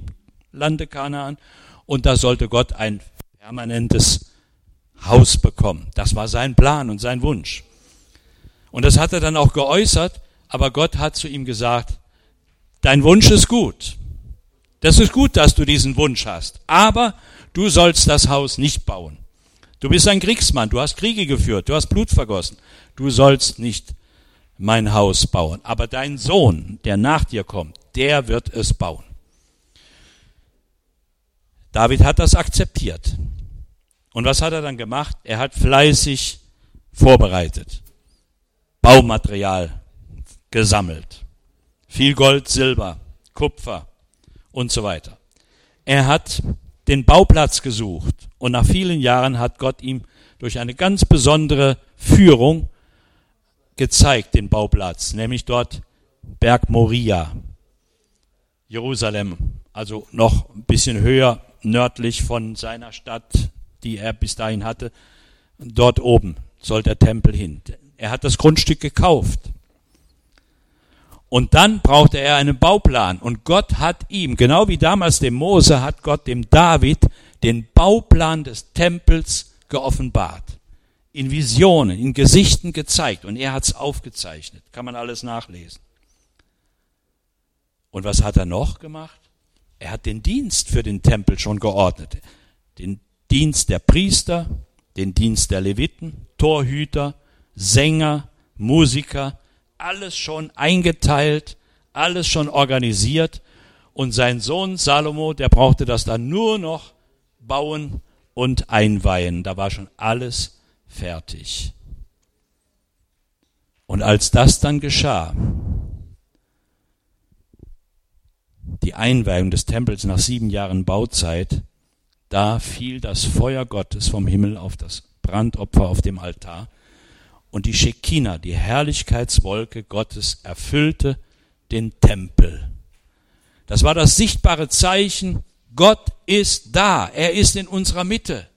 Lande Kanaan und da sollte Gott ein permanentes Haus bekommen. Das war sein Plan und sein Wunsch. Und das hat er dann auch geäußert, aber Gott hat zu ihm gesagt, dein Wunsch ist gut. Das ist gut, dass du diesen Wunsch hast, aber du sollst das Haus nicht bauen. Du bist ein Kriegsmann, du hast Kriege geführt, du hast Blut vergossen. Du sollst nicht mein Haus bauen, aber dein Sohn, der nach dir kommt, der wird es bauen. David hat das akzeptiert. Und was hat er dann gemacht? Er hat fleißig vorbereitet. Baumaterial gesammelt. Viel Gold, Silber, Kupfer und so weiter. Er hat den Bauplatz gesucht und nach vielen Jahren hat Gott ihm durch eine ganz besondere Führung gezeigt, den Bauplatz, nämlich dort Berg Moria, Jerusalem, also noch ein bisschen höher nördlich von seiner Stadt, die er bis dahin hatte. Dort oben soll der Tempel hin. Er hat das Grundstück gekauft. Und dann brauchte er einen Bauplan. Und Gott hat ihm, genau wie damals dem Mose, hat Gott dem David den Bauplan des Tempels geoffenbart. In Visionen, in Gesichten gezeigt. Und er hat es aufgezeichnet. Kann man alles nachlesen. Und was hat er noch gemacht? Er hat den Dienst für den Tempel schon geordnet. Den Dienst der Priester, den Dienst der Leviten, Torhüter, Sänger, Musiker, alles schon eingeteilt, alles schon organisiert. Und sein Sohn Salomo, der brauchte das dann nur noch bauen und einweihen. Da war schon alles fertig. Und als das dann geschah, die Einweihung des Tempels nach sieben Jahren Bauzeit, da fiel das Feuer Gottes vom Himmel auf das Brandopfer auf dem Altar und die Shekinah, die Herrlichkeitswolke Gottes, erfüllte den Tempel. Das war das sichtbare Zeichen, Gott ist da, er ist in unserer Mitte.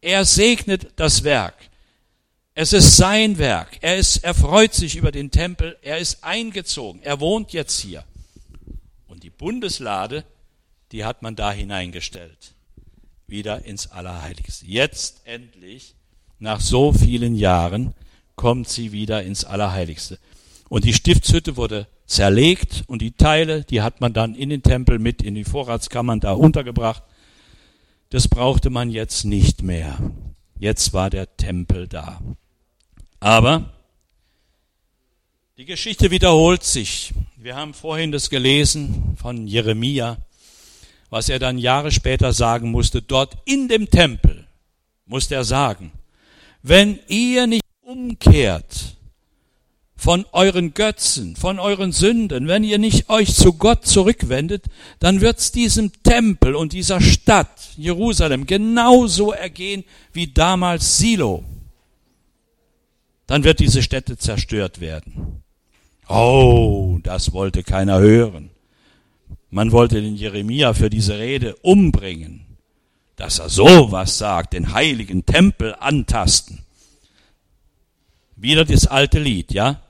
Er segnet das Werk. Es ist sein Werk. Er ist, er freut sich über den Tempel. Er ist eingezogen. Er wohnt jetzt hier. Bundeslade, die hat man da hineingestellt. Wieder ins Allerheiligste. Jetzt endlich, nach so vielen Jahren, kommt sie wieder ins Allerheiligste. Und die Stiftshütte wurde zerlegt und die Teile, die hat man dann in den Tempel mit in die Vorratskammern da untergebracht. Das brauchte man jetzt nicht mehr. Jetzt war der Tempel da. Aber die Geschichte wiederholt sich. Wir haben vorhin das gelesen von Jeremia, was er dann Jahre später sagen musste. Dort in dem Tempel musste er sagen, wenn ihr nicht umkehrt von euren Götzen, von euren Sünden, wenn ihr nicht euch zu Gott zurückwendet, dann wird's diesem Tempel und dieser Stadt Jerusalem genauso ergehen wie damals Silo. Dann wird diese Stätte zerstört werden. Oh, das wollte keiner hören. Man wollte den Jeremia für diese Rede umbringen, dass er sowas sagt, den heiligen Tempel antasten. Wieder das alte Lied, ja?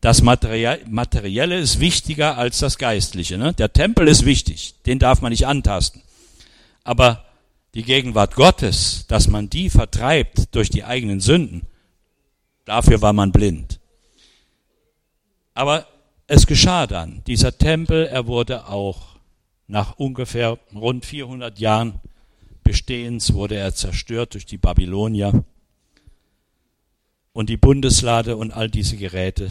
Das Materielle ist wichtiger als das Geistliche. Ne? Der Tempel ist wichtig, den darf man nicht antasten. Aber die Gegenwart Gottes, dass man die vertreibt durch die eigenen Sünden, dafür war man blind. Aber es geschah dann. Dieser Tempel, er wurde auch nach ungefähr rund 400 Jahren Bestehens, wurde er zerstört durch die Babylonier. Und die Bundeslade und all diese Geräte,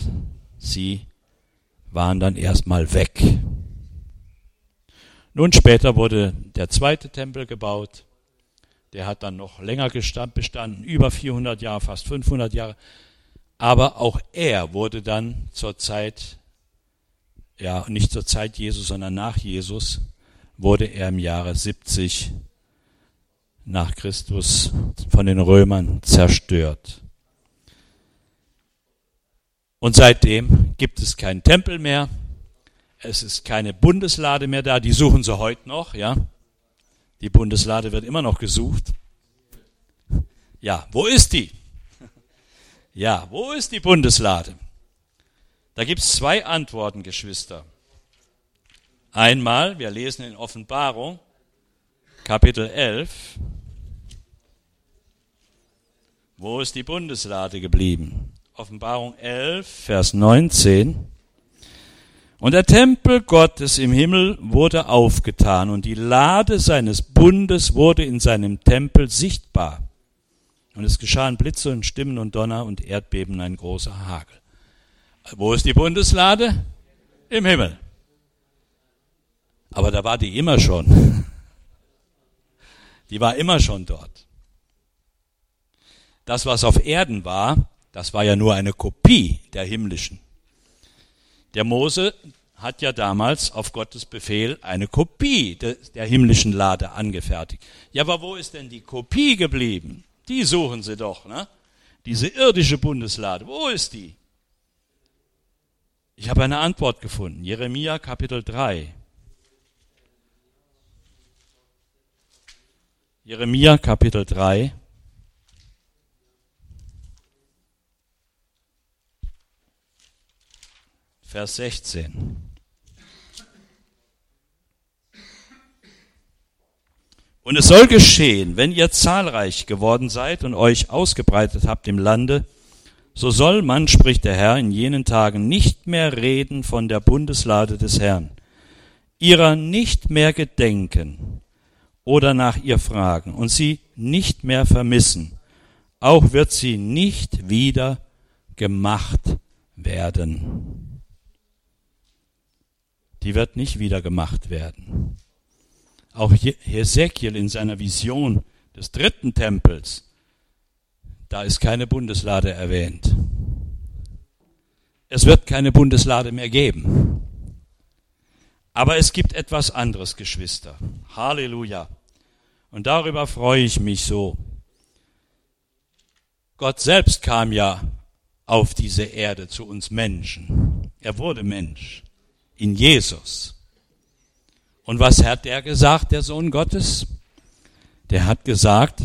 sie waren dann erstmal weg. Nun später wurde der zweite Tempel gebaut. Der hat dann noch länger bestanden, über 400 Jahre, fast 500 Jahre. Aber auch er wurde dann zur Zeit, ja, nicht zur Zeit Jesus, sondern nach Jesus, wurde er im Jahre 70 nach Christus von den Römern zerstört. Und seitdem gibt es keinen Tempel mehr. Es ist keine Bundeslade mehr da. Die suchen sie heute noch, ja. Die Bundeslade wird immer noch gesucht. Ja, wo ist die? Ja, wo ist die Bundeslade? Da gibt es zwei Antworten, Geschwister. Einmal, wir lesen in Offenbarung, Kapitel 11. Wo ist die Bundeslade geblieben? Offenbarung 11, Vers 19. Und der Tempel Gottes im Himmel wurde aufgetan und die Lade seines Bundes wurde in seinem Tempel sichtbar. Und es geschahen Blitze und Stimmen und Donner und Erdbeben, ein großer Hagel. Wo ist die Bundeslade? Im Himmel. Aber da war die immer schon. Die war immer schon dort. Das, was auf Erden war, das war ja nur eine Kopie der himmlischen. Der Mose hat ja damals auf Gottes Befehl eine Kopie der, himmlischen Lade angefertigt. Ja, aber wo ist denn die Kopie geblieben? Die suchen sie doch, ne? Diese irdische Bundeslade, wo ist die? Ich habe eine Antwort gefunden. Jeremia Kapitel 3. Jeremia Kapitel 3. Vers 16. Und es soll geschehen, wenn ihr zahlreich geworden seid und euch ausgebreitet habt im Lande, so soll man, spricht der Herr, in jenen Tagen nicht mehr reden von der Bundeslade des Herrn, ihrer nicht mehr gedenken oder nach ihr fragen und sie nicht mehr vermissen. Auch wird sie nicht wieder gemacht werden die wird nicht wieder gemacht werden. Auch Hesekiel in seiner Vision des dritten Tempels, da ist keine Bundeslade erwähnt. Es wird keine Bundeslade mehr geben. Aber es gibt etwas anderes, Geschwister. Halleluja. Und darüber freue ich mich so. Gott selbst kam ja auf diese Erde zu uns Menschen. Er wurde Mensch in Jesus. Und was hat er gesagt, der Sohn Gottes? Der hat gesagt,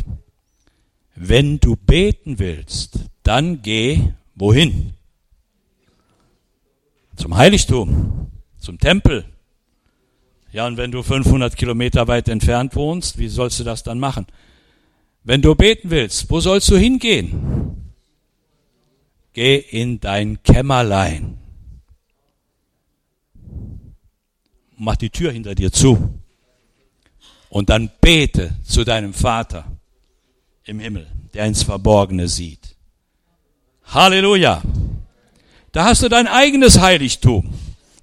wenn du beten willst, dann geh wohin? Zum Heiligtum, zum Tempel. Ja, und wenn du 500 Kilometer weit entfernt wohnst, wie sollst du das dann machen? Wenn du beten willst, wo sollst du hingehen? Geh in dein Kämmerlein. mach die Tür hinter dir zu und dann bete zu deinem Vater im Himmel, der ins Verborgene sieht. Halleluja. Da hast du dein eigenes Heiligtum.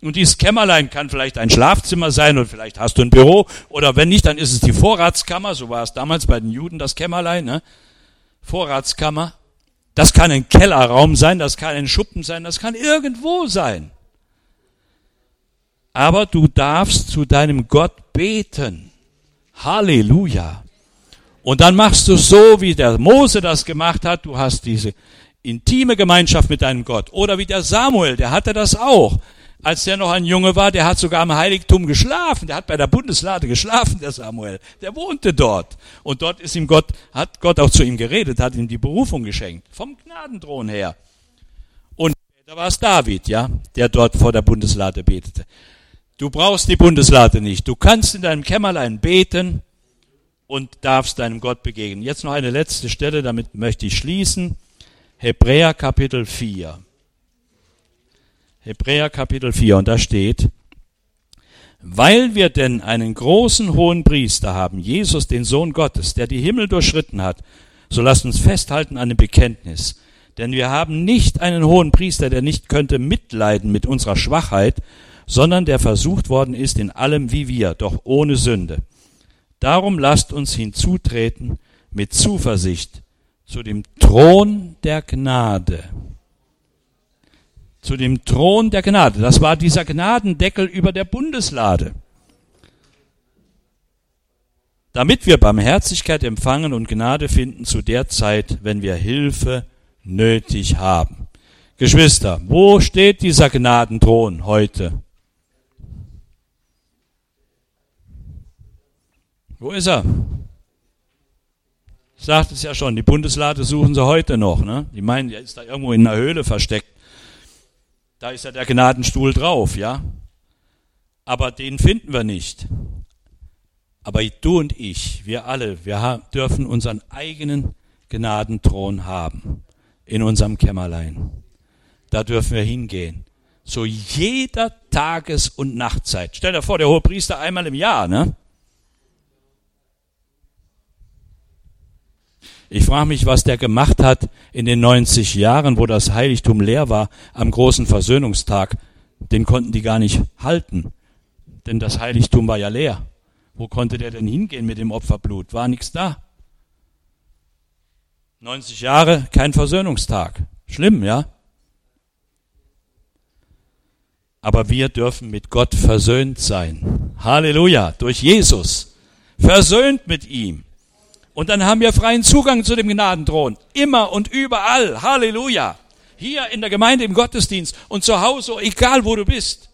Und dieses Kämmerlein kann vielleicht ein Schlafzimmer sein und vielleicht hast du ein Büro oder wenn nicht, dann ist es die Vorratskammer. So war es damals bei den Juden das Kämmerlein. Ne? Vorratskammer. Das kann ein Kellerraum sein, das kann ein Schuppen sein, das kann irgendwo sein aber du darfst zu deinem Gott beten. Halleluja. Und dann machst du so, wie der Mose das gemacht hat. Du hast diese intime Gemeinschaft mit deinem Gott. Oder wie der Samuel, der hatte das auch. als der noch ein Junge war, der hat sogar im Heiligtum geschlafen. Der hat bei der Bundeslade geschlafen, der Samuel. Der wohnte dort. Und dort ist ihm Gott, hat Gott auch zu ihm geredet, hat ihm die Berufung geschenkt. Vom Gnadenthron her. Und da war es David, ja, der dort vor der Bundeslade betete. Du brauchst die Bundeslade nicht. Du kannst in deinem Kämmerlein beten und darfst deinem Gott begegnen. Jetzt noch eine letzte Stelle, damit möchte ich schließen. Hebräer Kapitel 4. Hebräer Kapitel 4 und da steht, weil wir denn einen großen hohen Priester haben, Jesus, den Sohn Gottes, der die Himmel durchschritten hat, so lasst uns festhalten an dem Bekenntnis. Denn wir haben nicht einen hohen Priester, der nicht könnte mitleiden mit unserer Schwachheit, sondern der versucht worden ist in allem wie wir, doch ohne Sünde. Darum lasst uns hinzutreten mit Zuversicht zu dem Thron der Gnade zu dem Thron der Gnade. Das war dieser Gnadendeckel über der Bundeslade. Damit wir Barmherzigkeit empfangen und Gnade finden zu der Zeit, wenn wir Hilfe nötig haben. Geschwister, wo steht dieser Gnadenthron heute? Wo ist er? Ich sagte es ja schon, die Bundeslade suchen sie heute noch. Ne? Die meinen, er ist da irgendwo in einer Höhle versteckt. Da ist ja der Gnadenstuhl drauf, ja. Aber den finden wir nicht. Aber du und ich, wir alle, wir dürfen unseren eigenen Gnadenthron haben in unserem Kämmerlein. Da dürfen wir hingehen. Zu jeder Tages- und Nachtzeit. Stell dir vor, der hohe Priester einmal im Jahr, ne? Ich frage mich, was der gemacht hat in den 90 Jahren, wo das Heiligtum leer war, am großen Versöhnungstag. Den konnten die gar nicht halten, denn das Heiligtum war ja leer. Wo konnte der denn hingehen mit dem Opferblut? War nichts da. 90 Jahre, kein Versöhnungstag. Schlimm, ja? Aber wir dürfen mit Gott versöhnt sein. Halleluja, durch Jesus. Versöhnt mit ihm. Und dann haben wir freien Zugang zu dem Gnadenthron. Immer und überall. Halleluja. Hier in der Gemeinde, im Gottesdienst und zu Hause, egal wo du bist.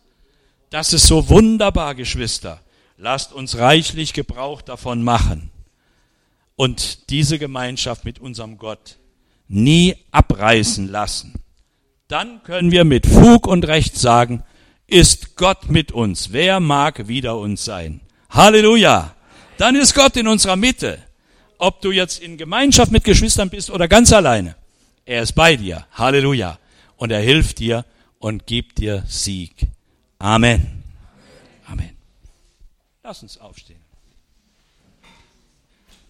Das ist so wunderbar, Geschwister. Lasst uns reichlich Gebrauch davon machen. Und diese Gemeinschaft mit unserem Gott nie abreißen lassen. Dann können wir mit Fug und Recht sagen, ist Gott mit uns. Wer mag wider uns sein? Halleluja. Dann ist Gott in unserer Mitte ob du jetzt in Gemeinschaft mit Geschwistern bist oder ganz alleine. Er ist bei dir. Halleluja. Und er hilft dir und gibt dir Sieg. Amen. Amen. Lass uns aufstehen.